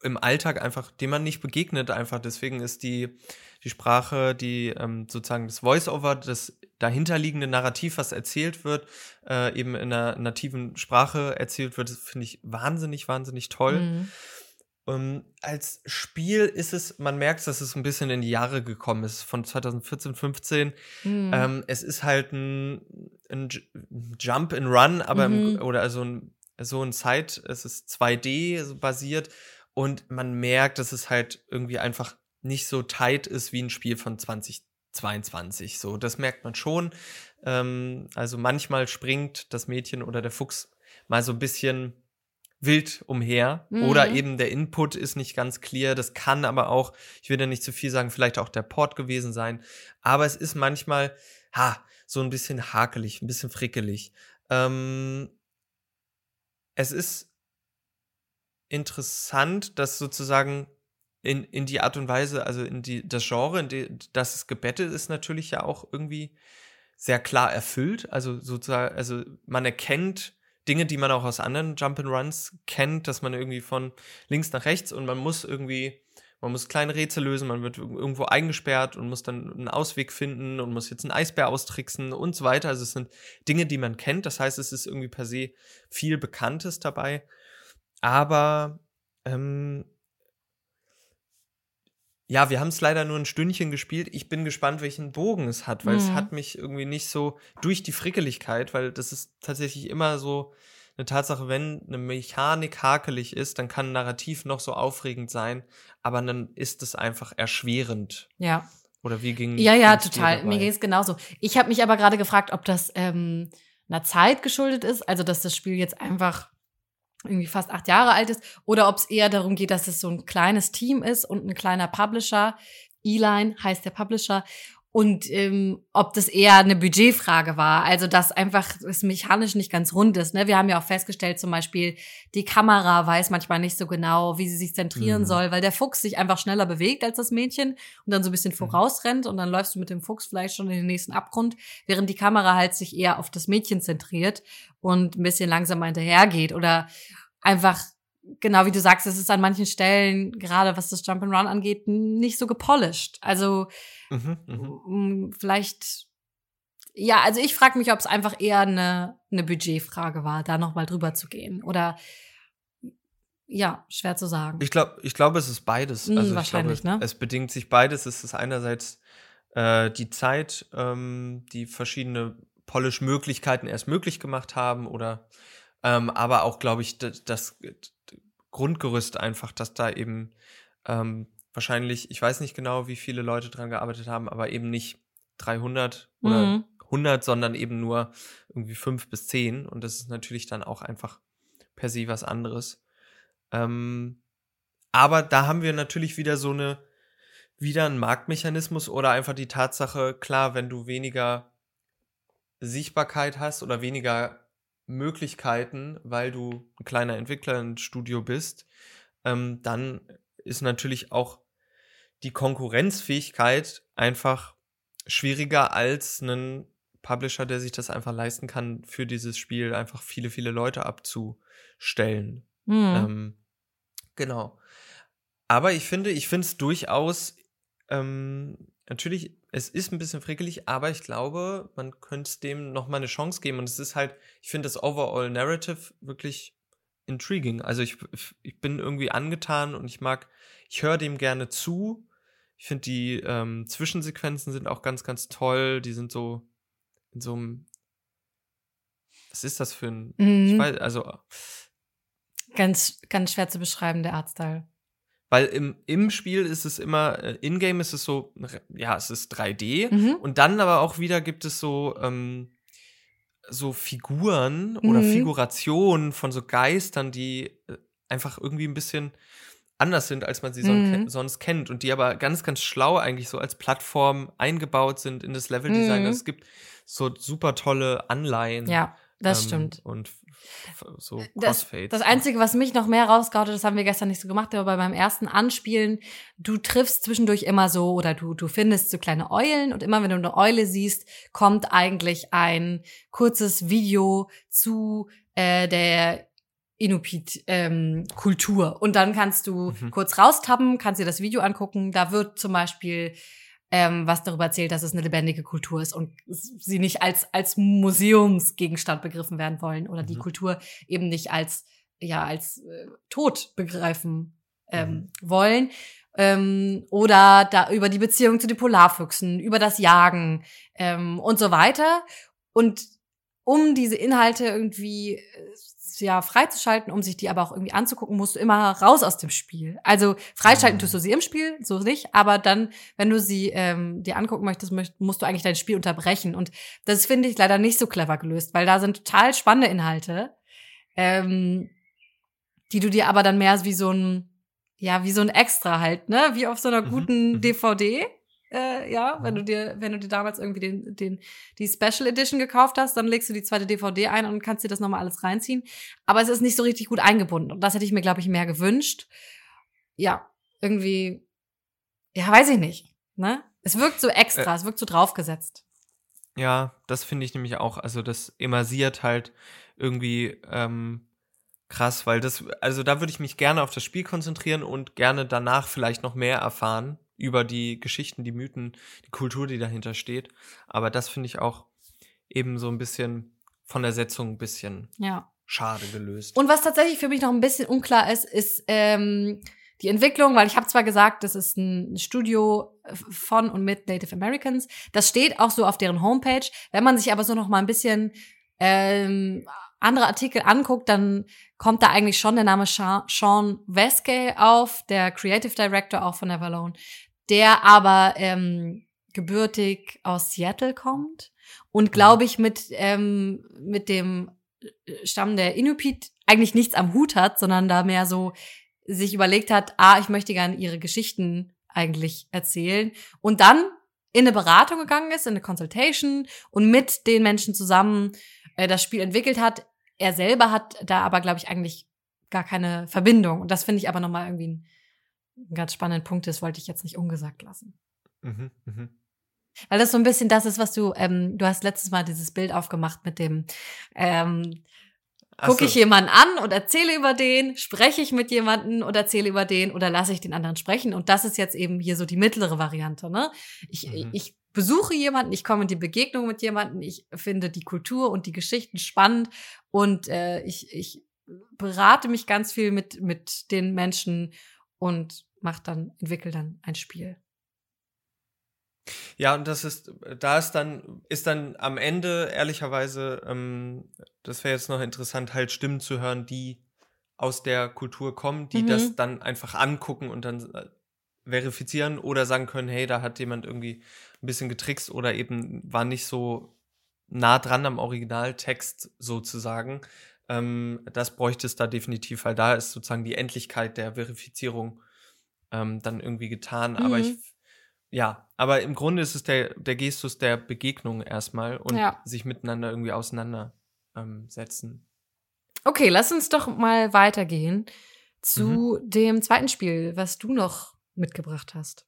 im Alltag einfach, dem man nicht begegnet, einfach. Deswegen ist die, die Sprache, die ähm, sozusagen das Voice-Over, das dahinterliegende Narrativ, was erzählt wird, äh, eben in einer nativen Sprache erzählt wird, finde ich wahnsinnig, wahnsinnig toll. Mhm. Um, ähm, als Spiel ist es, man merkt, dass es ein bisschen in die Jahre gekommen ist, von 2014, 15. Mhm. Ähm, es ist halt ein, ein Jump and Run, aber mhm. im, oder also ein, so ein Zeit, es ist 2D basiert und man merkt, dass es halt irgendwie einfach nicht so tight ist wie ein Spiel von 2022. So, das merkt man schon. Ähm, also manchmal springt das Mädchen oder der Fuchs mal so ein bisschen wild umher mhm. oder eben der Input ist nicht ganz clear. Das kann aber auch, ich will da nicht zu viel sagen, vielleicht auch der Port gewesen sein. Aber es ist manchmal, ha, so ein bisschen hakelig, ein bisschen frickelig. Ähm, es ist interessant, dass sozusagen in, in die Art und Weise, also in die, das Genre, in die, das es gebettet ist, natürlich ja auch irgendwie sehr klar erfüllt. Also sozusagen, also man erkennt Dinge, die man auch aus anderen Jump-and-Runs kennt, dass man irgendwie von links nach rechts und man muss irgendwie, man muss kleine Rätsel lösen, man wird irgendwo eingesperrt und muss dann einen Ausweg finden und muss jetzt einen Eisbär austricksen und so weiter. Also es sind Dinge, die man kennt. Das heißt, es ist irgendwie per se viel Bekanntes dabei. Aber ähm, ja, wir haben es leider nur ein Stündchen gespielt. Ich bin gespannt, welchen Bogen es hat, weil mhm. es hat mich irgendwie nicht so durch die Frickeligkeit, weil das ist tatsächlich immer so eine Tatsache, wenn eine Mechanik hakelig ist, dann kann ein Narrativ noch so aufregend sein, aber dann ist es einfach erschwerend. Ja. Oder wie ging Ja, ja, total. Mir ging es genauso. Ich habe mich aber gerade gefragt, ob das ähm, einer Zeit geschuldet ist, also dass das Spiel jetzt einfach irgendwie fast acht Jahre alt ist, oder ob es eher darum geht, dass es so ein kleines Team ist und ein kleiner Publisher. E-Line heißt der Publisher und ähm, ob das eher eine Budgetfrage war, also dass einfach es mechanisch nicht ganz rund ist. Ne? Wir haben ja auch festgestellt, zum Beispiel die Kamera weiß manchmal nicht so genau, wie sie sich zentrieren mhm. soll, weil der Fuchs sich einfach schneller bewegt als das Mädchen und dann so ein bisschen mhm. vorausrennt und dann läufst du mit dem Fuchs vielleicht schon in den nächsten Abgrund, während die Kamera halt sich eher auf das Mädchen zentriert und ein bisschen langsamer hinterhergeht oder einfach genau wie du sagst, es ist an manchen Stellen, gerade was das Jump and Run angeht, nicht so gepolished. Also mhm, mh. vielleicht, ja, also ich frage mich, ob es einfach eher eine, eine Budgetfrage war, da nochmal drüber zu gehen. Oder ja, schwer zu sagen. Ich glaube, ich glaube, es ist beides. Mhm, also wahrscheinlich, glaube, ne? Es bedingt sich beides. Es ist einerseits äh, die Zeit, ähm, die verschiedene Polish-Möglichkeiten erst möglich gemacht haben oder ähm, aber auch, glaube ich, das, das, Grundgerüst einfach, dass da eben ähm, wahrscheinlich, ich weiß nicht genau, wie viele Leute dran gearbeitet haben, aber eben nicht 300 mhm. oder 100, sondern eben nur irgendwie 5 bis 10. Und das ist natürlich dann auch einfach per se was anderes. Ähm, aber da haben wir natürlich wieder so eine, wieder einen Marktmechanismus oder einfach die Tatsache, klar, wenn du weniger Sichtbarkeit hast oder weniger Möglichkeiten, weil du ein kleiner Entwickler im Studio bist, ähm, dann ist natürlich auch die Konkurrenzfähigkeit einfach schwieriger als ein Publisher, der sich das einfach leisten kann, für dieses Spiel einfach viele, viele Leute abzustellen. Mhm. Ähm, genau. Aber ich finde, ich finde es durchaus, ähm, natürlich, es ist ein bisschen frickelig, aber ich glaube, man könnte dem noch mal eine Chance geben. Und es ist halt, ich finde das Overall Narrative wirklich intriguing. Also ich, ich bin irgendwie angetan und ich mag, ich höre dem gerne zu. Ich finde die ähm, Zwischensequenzen sind auch ganz, ganz toll. Die sind so in so einem. Was ist das für ein. Mhm. Ich weiß, also. Ganz, ganz schwer zu beschreiben, der Artstyle. Weil im, im Spiel ist es immer, äh, in-game ist es so, ja, es ist 3D. Mhm. Und dann aber auch wieder gibt es so, ähm, so Figuren oder Mhm. Figurationen von so Geistern, die äh, einfach irgendwie ein bisschen anders sind, als man sie son Mhm. sonst kennt. Und die aber ganz, ganz schlau eigentlich so als Plattform eingebaut sind in das Leveldesign. Mhm. Also es gibt so super tolle Anleihen. Ja, das ähm, stimmt. Und so Das, Crossfades. das Einzige, was mich noch mehr rausgehauen hat, das haben wir gestern nicht so gemacht, aber bei meinem ersten Anspielen, du triffst zwischendurch immer so oder du, du findest so kleine Eulen und immer wenn du eine Eule siehst, kommt eigentlich ein kurzes Video zu äh, der Inuit-Kultur. und dann kannst du Mhm. kurz raustappen, kannst dir das Video angucken. Da wird zum Beispiel ähm, was darüber erzählt, dass es eine lebendige Kultur ist und sie nicht als, als Museumsgegenstand begriffen werden wollen oder die Mhm. Kultur eben nicht als, ja, als äh, tot begreifen ähm, Mhm. wollen. Ähm, oder da über die Beziehung zu den Polarfüchsen, über das Jagen ähm, und so weiter. Und um diese Inhalte irgendwie äh, ja freizuschalten, um sich die aber auch irgendwie anzugucken, musst du immer raus aus dem Spiel. Also freischalten Mhm. tust du sie im Spiel, so nicht, aber dann, wenn du sie ähm, dir angucken möchtest, möcht- musst du eigentlich dein Spiel unterbrechen. Und das finde ich leider nicht so clever gelöst, weil da sind total spannende Inhalte, ähm, die du dir aber dann mehr wie so ein, ja, wie so ein Extra halt, ne, wie auf so einer Mhm, guten mhm. DVD. Äh, ja, wenn du dir, wenn du dir damals irgendwie den, den, die Special Edition gekauft hast, dann legst du die zweite DVD ein und kannst dir das nochmal alles reinziehen. Aber es ist nicht so richtig gut eingebunden. Und das hätte ich mir, glaube ich, mehr gewünscht. Ja, irgendwie, ja, weiß ich nicht. Ne? Es wirkt so extra, es wirkt so draufgesetzt. Ja, das finde ich nämlich auch. Also das immersiert halt irgendwie ähm, krass, weil das, also da würde ich mich gerne auf das Spiel konzentrieren und gerne danach vielleicht noch mehr erfahren über die Geschichten, die Mythen, die Kultur, die dahinter steht. Aber das finde ich auch eben so ein bisschen von der Setzung ein bisschen Ja. schade gelöst. Und was tatsächlich für mich noch ein bisschen unklar ist, ist ähm, die Entwicklung, weil ich habe zwar gesagt, das ist ein Studio von und mit Native Americans. Das steht auch so auf deren Homepage. Wenn man sich aber so noch mal ein bisschen ähm, andere Artikel anguckt, dann kommt da eigentlich schon der Name Sean Veskey auf, der Creative Director auch von Everlone, der aber ähm, gebürtig aus Seattle kommt und glaube ich mit ähm, mit dem Stamm der Inuit eigentlich nichts am Hut hat, sondern da mehr so sich überlegt hat, ah, ich möchte gerne ihre Geschichten eigentlich erzählen und dann in eine Beratung gegangen ist, in eine Consultation und mit den Menschen zusammen äh, das Spiel entwickelt hat. Er selber hat da aber, glaube ich, eigentlich gar keine Verbindung. Und das finde ich aber nochmal irgendwie ein, ein ganz spannenden Punkt ist, wollte ich jetzt nicht ungesagt lassen. Mhm, mhm. Weil das so ein bisschen das ist, was du, ähm, du hast letztes Mal dieses Bild aufgemacht mit dem, ähm, gucke so. ich jemanden an und erzähle über den, spreche ich mit jemandem und erzähle über den oder lasse ich den anderen sprechen. Und das ist jetzt eben hier so die mittlere Variante. Ne? Ich, Mhm. ich besuche jemanden, ich komme in die Begegnung mit jemandem, ich finde die Kultur und die Geschichten spannend und äh, ich, ich berate mich ganz viel mit, mit den Menschen und mach dann, entwickle dann ein Spiel. Ja, und das ist, da ist dann, ist dann am Ende, ehrlicherweise, ähm, das wäre jetzt noch interessant, halt Stimmen zu hören, die aus der Kultur kommen, die Mhm. das dann einfach angucken und dann äh, verifizieren oder sagen können, hey, da hat jemand irgendwie ein bisschen getrickst oder eben war nicht so nah dran am Originaltext sozusagen. Ähm, das bräuchte es da definitiv, weil da ist sozusagen die Endlichkeit der Verifizierung ähm, dann irgendwie getan. Aber Mhm. ich ja, aber im Grunde ist es der, der Gestus der Begegnung erstmal und Ja. sich miteinander irgendwie auseinandersetzen. Okay, lass uns doch mal weitergehen zu dem zweiten Spiel, was du noch mitgebracht hast.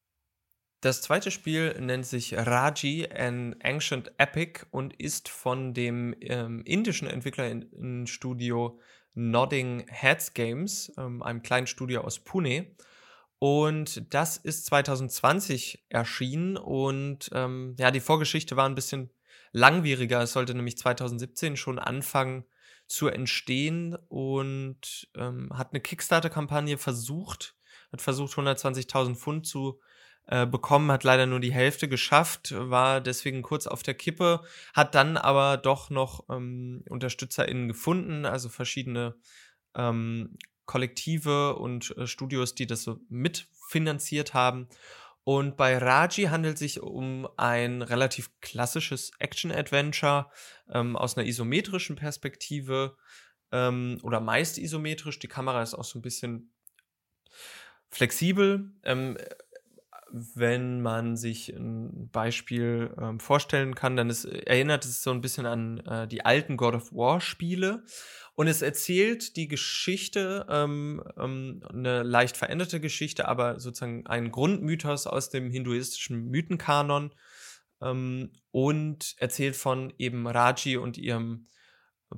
Das zweite Spiel nennt sich Raji, an Ancient Epic und ist von dem ähm, indischen Entwicklerinnenstudio Nodding Heads Games, ähm, einem kleinen Studio aus Pune. Und das ist 2020 erschienen und ähm, ja, die Vorgeschichte war ein bisschen langwieriger. Es sollte nämlich 2017 schon anfangen zu entstehen und ähm, hat eine Kickstarter-Kampagne versucht, hat versucht 120.000 Pfund zu äh, bekommen, hat leider nur die Hälfte geschafft, war deswegen kurz auf der Kippe, hat dann aber doch noch ähm, UnterstützerInnen gefunden, also verschiedene ähm, Kollektive und äh, Studios, die das so mitfinanziert haben. Und bei Raji handelt es sich um ein relativ klassisches Action-Adventure ähm, aus einer isometrischen Perspektive ähm, oder meist isometrisch. Die Kamera ist auch so ein bisschen flexibel. Ähm, wenn man sich ein Beispiel ähm, vorstellen kann, dann ist, erinnert es so ein bisschen an äh, die alten God of War Spiele. Und es erzählt die Geschichte, ähm, ähm, eine leicht veränderte Geschichte, aber sozusagen einen Grundmythos aus dem hinduistischen Mythenkanon ähm, und erzählt von eben Raji und ihrem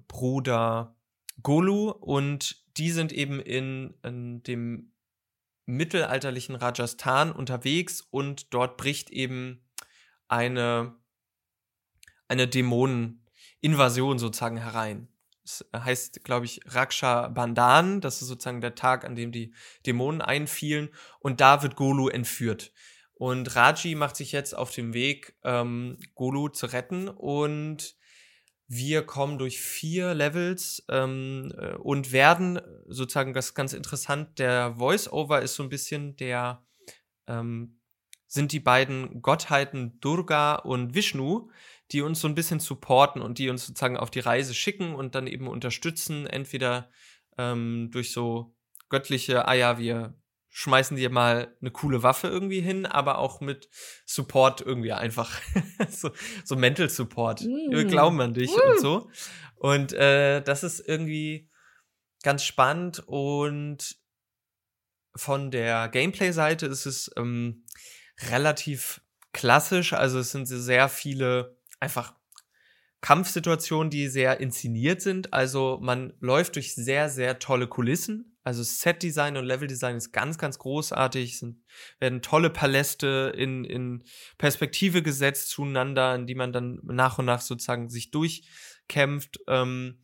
Bruder Golu. Und die sind eben in, in dem mittelalterlichen Rajasthan unterwegs und dort bricht eben eine, eine Dämoneninvasion sozusagen herein. Es heißt, glaube ich, Raksha Bandhan, das ist sozusagen der Tag, an dem die Dämonen einfielen und da wird Golu entführt. Und Raji macht sich jetzt auf den Weg, ähm, Golu zu retten und wir kommen durch vier Levels ähm, äh, und werden sozusagen, das ist ganz interessant, der Voice-Over ist so ein bisschen der, ähm, sind die beiden Gottheiten Durga und Vishnu, die uns so ein bisschen supporten und die uns sozusagen auf die Reise schicken und dann eben unterstützen, entweder ähm, durch so göttliche, ah ja, wir schmeißen dir mal eine coole Waffe irgendwie hin, aber auch mit Support irgendwie einfach. (laughs) so, so Mental Support. Wir Mm. glauben an dich und so. Und äh, das ist irgendwie ganz spannend und von der Gameplay-Seite ist es ähm, relativ klassisch. Also es sind sehr viele einfach Kampfsituationen, die sehr inszeniert sind. Also man läuft durch sehr, sehr tolle Kulissen. Also Set-Design und Level-Design ist ganz, ganz großartig. Es sind, werden tolle Paläste in, in Perspektive gesetzt zueinander, in die man dann nach und nach sozusagen sich durchkämpft. Ähm,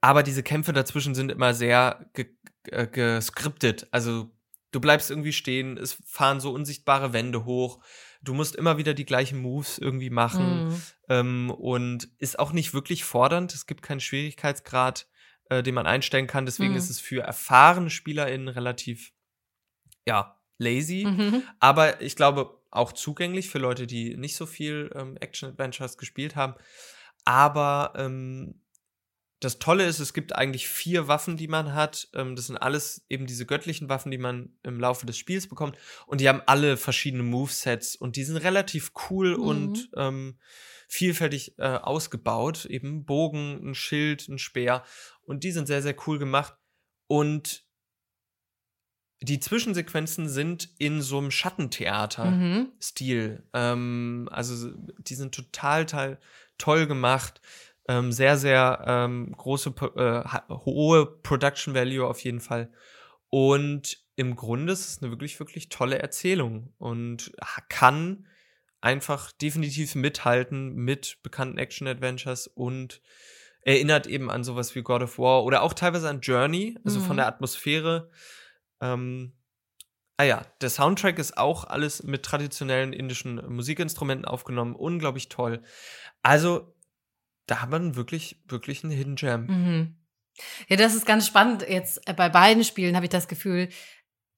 aber diese Kämpfe dazwischen sind immer sehr ge äh, geskriptet. Also du bleibst irgendwie stehen, es fahren so unsichtbare Wände hoch. Du musst immer wieder die gleichen Moves irgendwie machen Mhm. ähm, und ist auch nicht wirklich fordernd. Es gibt keinen Schwierigkeitsgrad, äh, den man einstellen kann. Deswegen Mhm. ist es für erfahrene SpielerInnen relativ, ja, lazy. Mhm. Aber ich glaube auch zugänglich für Leute, die nicht so viel ähm, Action-Adventures gespielt haben. Aber ähm, das Tolle ist, es gibt eigentlich vier Waffen, die man hat. Ähm, das sind alles eben diese göttlichen Waffen, die man im Laufe des Spiels bekommt. Und die haben alle verschiedene Movesets und die sind relativ cool Mhm. und ähm, vielfältig äh, ausgebaut. Eben Bogen, ein Schild, ein Speer. Und die sind sehr, sehr cool gemacht. Und die Zwischensequenzen sind in so einem Schattentheater. Mhm. Ähm, also die sind total, total toll gemacht. Ähm, sehr, sehr ähm, große, äh, hohe Production Value auf jeden Fall. Und im Grunde ist es eine wirklich, wirklich tolle Erzählung und kann einfach definitiv mithalten mit bekannten Action-Adventures und erinnert eben an sowas wie God of War oder auch teilweise an Journey, also Mhm. von der Atmosphäre. Ähm, ah ja, der Soundtrack ist auch alles mit traditionellen indischen Musikinstrumenten aufgenommen, unglaublich toll. Also, da hat man wirklich, wirklich einen Hidden Gem. Mhm. Ja, das ist ganz spannend. Jetzt äh, bei beiden Spielen habe ich das Gefühl,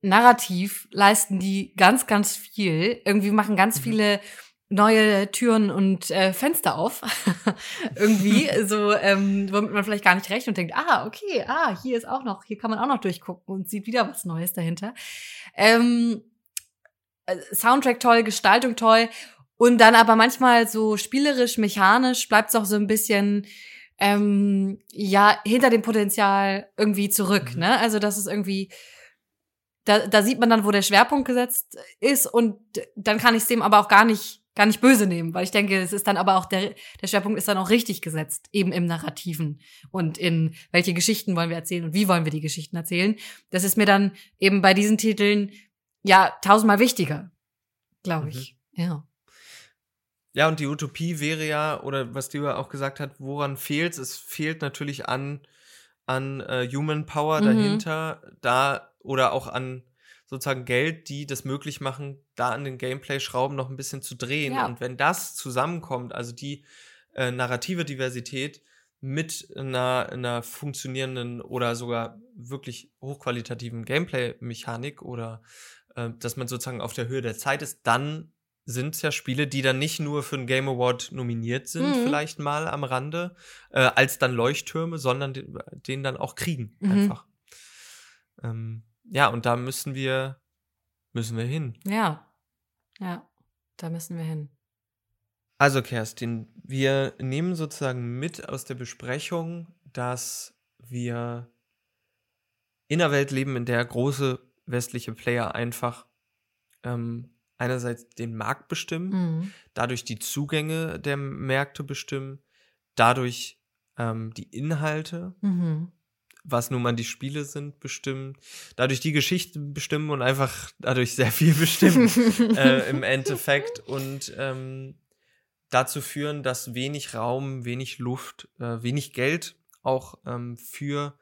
narrativ leisten die ganz, ganz viel. Irgendwie machen ganz Mhm. viele neue Türen und äh, Fenster auf. (laughs) Irgendwie so, ähm, womit man vielleicht gar nicht rechnet und denkt, ah, okay, ah, hier ist auch noch, hier kann man auch noch durchgucken und sieht wieder was Neues dahinter. Ähm, äh, Soundtrack toll, Gestaltung toll und dann aber manchmal so spielerisch, mechanisch bleibt es auch so ein bisschen ähm, ja hinter dem Potenzial irgendwie zurück. Mhm. Ne? Also das ist irgendwie da, da sieht man dann, wo der Schwerpunkt gesetzt ist und dann kann ich es dem aber auch gar nicht gar nicht böse nehmen, weil ich denke, es ist dann aber auch der der Schwerpunkt ist dann auch richtig gesetzt, eben im Narrativen und in welche Geschichten wollen wir erzählen und wie wollen wir die Geschichten erzählen. Das ist mir dann eben bei diesen Titeln ja tausendmal wichtiger, glaube ich. Mhm. Ja. Ja, und die Utopie wäre ja, oder was Diva auch gesagt hat, woran fehlt es? fehlt natürlich an, an äh, Human Power mhm. dahinter, da oder auch an sozusagen Geld, die das möglich machen, da an den Gameplay-Schrauben noch ein bisschen zu drehen. Ja. Und wenn das zusammenkommt, also die äh, narrative Diversität mit einer, einer funktionierenden oder sogar wirklich hochqualitativen Gameplay-Mechanik oder äh, dass man sozusagen auf der Höhe der Zeit ist, dann sind es ja Spiele, die dann nicht nur für einen Game Award nominiert sind, mhm. vielleicht mal am Rande, äh, als dann Leuchttürme, sondern den, den dann auch kriegen, mhm. einfach. Ähm, ja, und da müssen wir, müssen wir hin. Ja. Ja, da müssen wir hin. Also, Kerstin, wir nehmen sozusagen mit aus der Besprechung, dass wir in einer Welt leben, in der große westliche Player einfach ähm, einerseits den Markt bestimmen, mhm. dadurch die Zugänge der Märkte bestimmen, dadurch ähm, die Inhalte mhm was nun mal die Spiele sind, bestimmen, dadurch die Geschichte bestimmen und einfach dadurch sehr viel bestimmen (laughs) äh, im Endeffekt und ähm, dazu führen, dass wenig Raum, wenig Luft, äh, wenig Geld auch ähm, für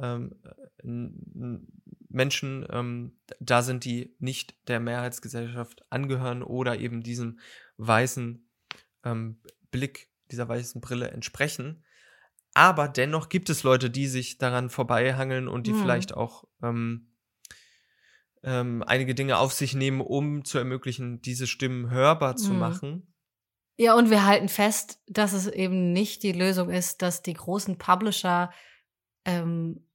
ähm, Menschen ähm, da sind, die nicht der Mehrheitsgesellschaft angehören oder eben diesem weißen ähm, Blick, dieser weißen Brille entsprechen. Aber dennoch gibt es Leute, die sich daran vorbeihangeln und die mhm. vielleicht auch ähm, ähm, einige Dinge auf sich nehmen, um zu ermöglichen, diese Stimmen hörbar zu mhm. machen. Ja, und wir halten fest, dass es eben nicht die Lösung ist, dass die großen Publisher ähm,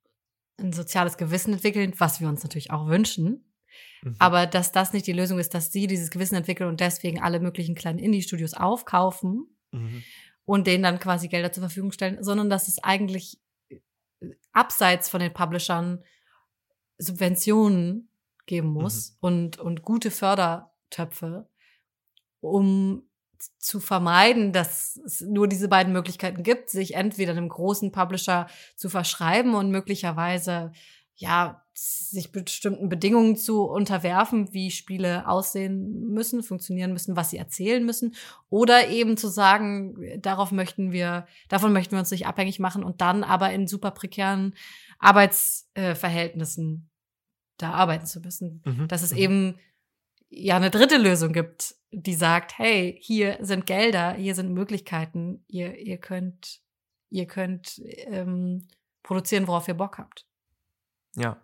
ein soziales Gewissen entwickeln, was wir uns natürlich auch wünschen. Mhm. Aber dass das nicht die Lösung ist, dass sie dieses Gewissen entwickeln und deswegen alle möglichen kleinen Indie-Studios aufkaufen. Mhm und denen dann quasi Gelder zur Verfügung stellen, sondern dass es eigentlich äh, abseits von den Publishern Subventionen geben muss mhm. und, und gute Fördertöpfe, um zu vermeiden, dass es nur diese beiden Möglichkeiten gibt, sich entweder einem großen Publisher zu verschreiben und möglicherweise ja sich bestimmten Bedingungen zu unterwerfen, wie Spiele aussehen müssen, funktionieren müssen, was sie erzählen müssen, oder eben zu sagen, darauf möchten wir, davon möchten wir uns nicht abhängig machen und dann aber in super prekären Arbeitsverhältnissen da arbeiten zu müssen. Mhm. Dass es mhm. eben ja eine dritte Lösung gibt, die sagt, hey, hier sind Gelder, hier sind Möglichkeiten, ihr, ihr könnt, ihr könnt ähm, produzieren, worauf ihr Bock habt. Ja.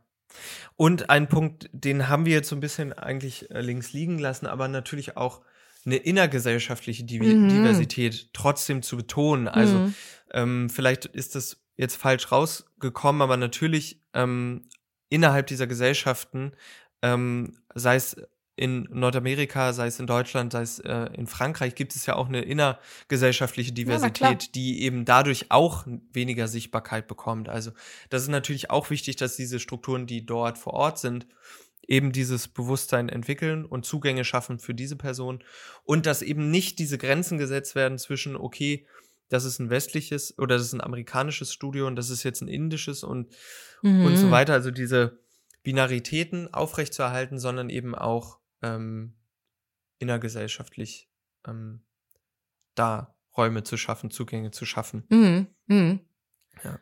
Und ein Punkt, den haben wir jetzt so ein bisschen eigentlich äh, links liegen lassen, aber natürlich auch eine innergesellschaftliche Div mhm. Diversität trotzdem zu betonen. Also mhm. ähm, vielleicht ist das jetzt falsch rausgekommen, aber natürlich ähm, innerhalb dieser Gesellschaften, ähm, sei es in Nordamerika, sei es in Deutschland, sei es äh, in Frankreich, gibt es ja auch eine innergesellschaftliche Diversität, ja, die eben dadurch auch weniger Sichtbarkeit bekommt. Also das ist natürlich auch wichtig, dass diese Strukturen, die dort vor Ort sind, eben dieses Bewusstsein entwickeln und Zugänge schaffen für diese Person und dass eben nicht diese Grenzen gesetzt werden zwischen, okay, das ist ein westliches oder das ist ein amerikanisches Studio und das ist jetzt ein indisches und, mhm. und so mhm. weiter. Also diese Binaritäten aufrechtzuerhalten, sondern eben auch ähm, innergesellschaftlich ähm, da Räume zu schaffen, Zugänge zu schaffen. Mhm. Mhm. Ja.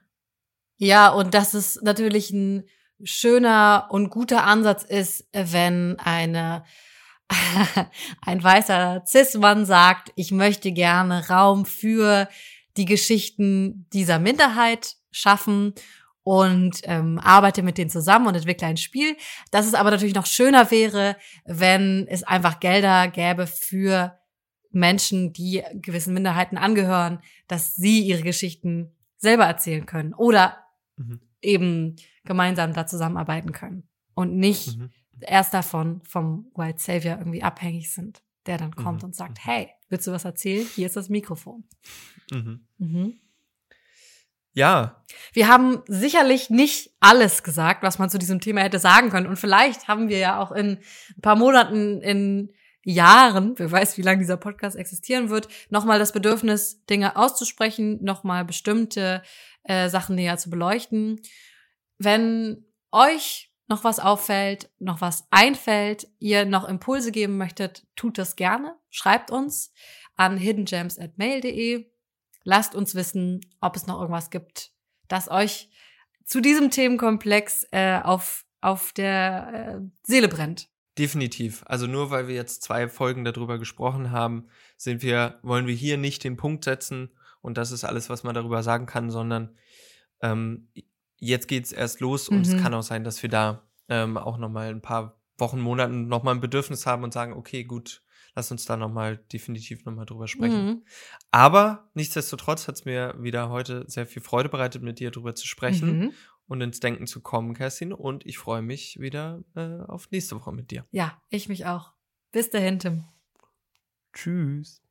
ja, und dass es natürlich ein schöner und guter Ansatz ist, wenn eine (laughs) ein weißer Cis-Mann sagt, ich möchte gerne Raum für die Geschichten dieser Minderheit schaffen und ähm, arbeite mit denen zusammen und entwickle ein Spiel. Dass es aber natürlich noch schöner wäre, wenn es einfach Gelder gäbe für Menschen, die gewissen Minderheiten angehören, dass sie ihre Geschichten selber erzählen können oder mhm. eben gemeinsam da zusammenarbeiten können und nicht mhm. erst davon vom White Savior irgendwie abhängig sind, der dann kommt Mhm. und sagt, hey, willst du was erzählen? Hier ist das Mikrofon. Mhm. Ja, Wir haben sicherlich nicht alles gesagt, was man zu diesem Thema hätte sagen können. Und vielleicht haben wir ja auch in ein paar Monaten, in Jahren, wer weiß, wie lange dieser Podcast existieren wird, nochmal das Bedürfnis, Dinge auszusprechen, nochmal bestimmte äh, Sachen näher zu beleuchten. Wenn euch noch was auffällt, noch was einfällt, ihr noch Impulse geben möchtet, tut das gerne. Schreibt uns an hiddengems@mail.de. Lasst uns wissen, ob es noch irgendwas gibt, das euch zu diesem Themenkomplex äh, auf, auf der äh, Seele brennt. definitiv. Also nur weil wir jetzt zwei Folgen darüber gesprochen haben, sind wir, wollen wir hier nicht den Punkt setzen und das ist alles, was man darüber sagen kann, sondern ähm, jetzt geht's erst los und Mhm. es kann auch sein, dass wir da ähm, auch noch mal ein paar Wochen, Monaten noch mal ein Bedürfnis haben und sagen, okay, gut, lass uns da noch mal definitiv noch mal drüber sprechen. Mhm. Aber nichtsdestotrotz hat es mir wieder heute sehr viel Freude bereitet, mit dir drüber zu sprechen Mhm. und ins Denken zu kommen, Kerstin. Und ich freue mich wieder äh, auf nächste Woche mit dir. Ja, ich mich auch. Bis dahin, Tim. Tschüss.